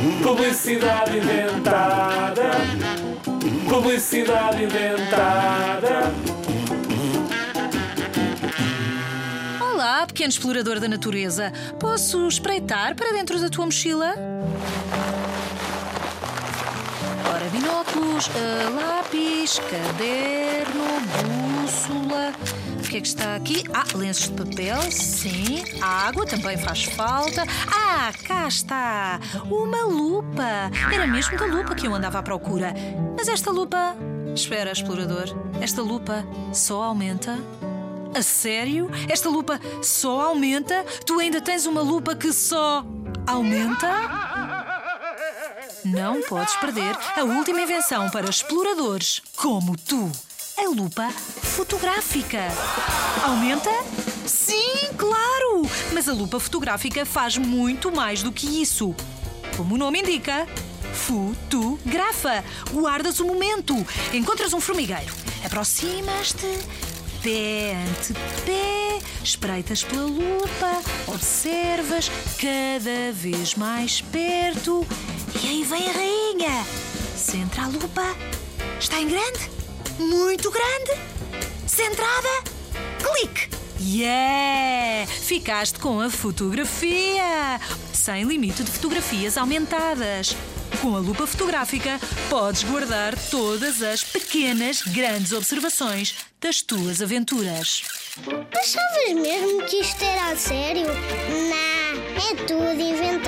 Publicidade inventada. Publicidade inventada. Olá, pequeno explorador da natureza. Posso espreitar para dentro da tua mochila? Ora, binóculos, ah, lápis, caderno, bússola. Que é que está aqui? Ah, lenços de papel, sim. Água também faz falta. Ah, cá está! Uma lupa! Era mesmo da lupa que eu andava à procura. Mas esta lupa. Espera, explorador. Esta lupa só aumenta a sério? Esta lupa só aumenta? Tu ainda tens uma lupa que só aumenta? Não podes perder a última invenção para exploradores como tu. A lupa fotográfica. Aumenta? Sim, claro! Mas a lupa fotográfica faz muito mais do que isso. Como o nome indica, fotografa. Guardas o momento. Encontras um formigueiro. Aproximas-te pé ante pé, espreitas pela lupa, observas cada vez mais perto e aí vem a rainha. Centra a lupa. Está em grande? Muito grande? Centrada? Clique! Yeah! Ficaste com a fotografia! Sem limite de fotografias aumentadas. Com a lupa fotográfica, podes guardar todas as pequenas, grandes observações das tuas aventuras. Achavas mesmo que isto era a sério? Não, é tudo inventado.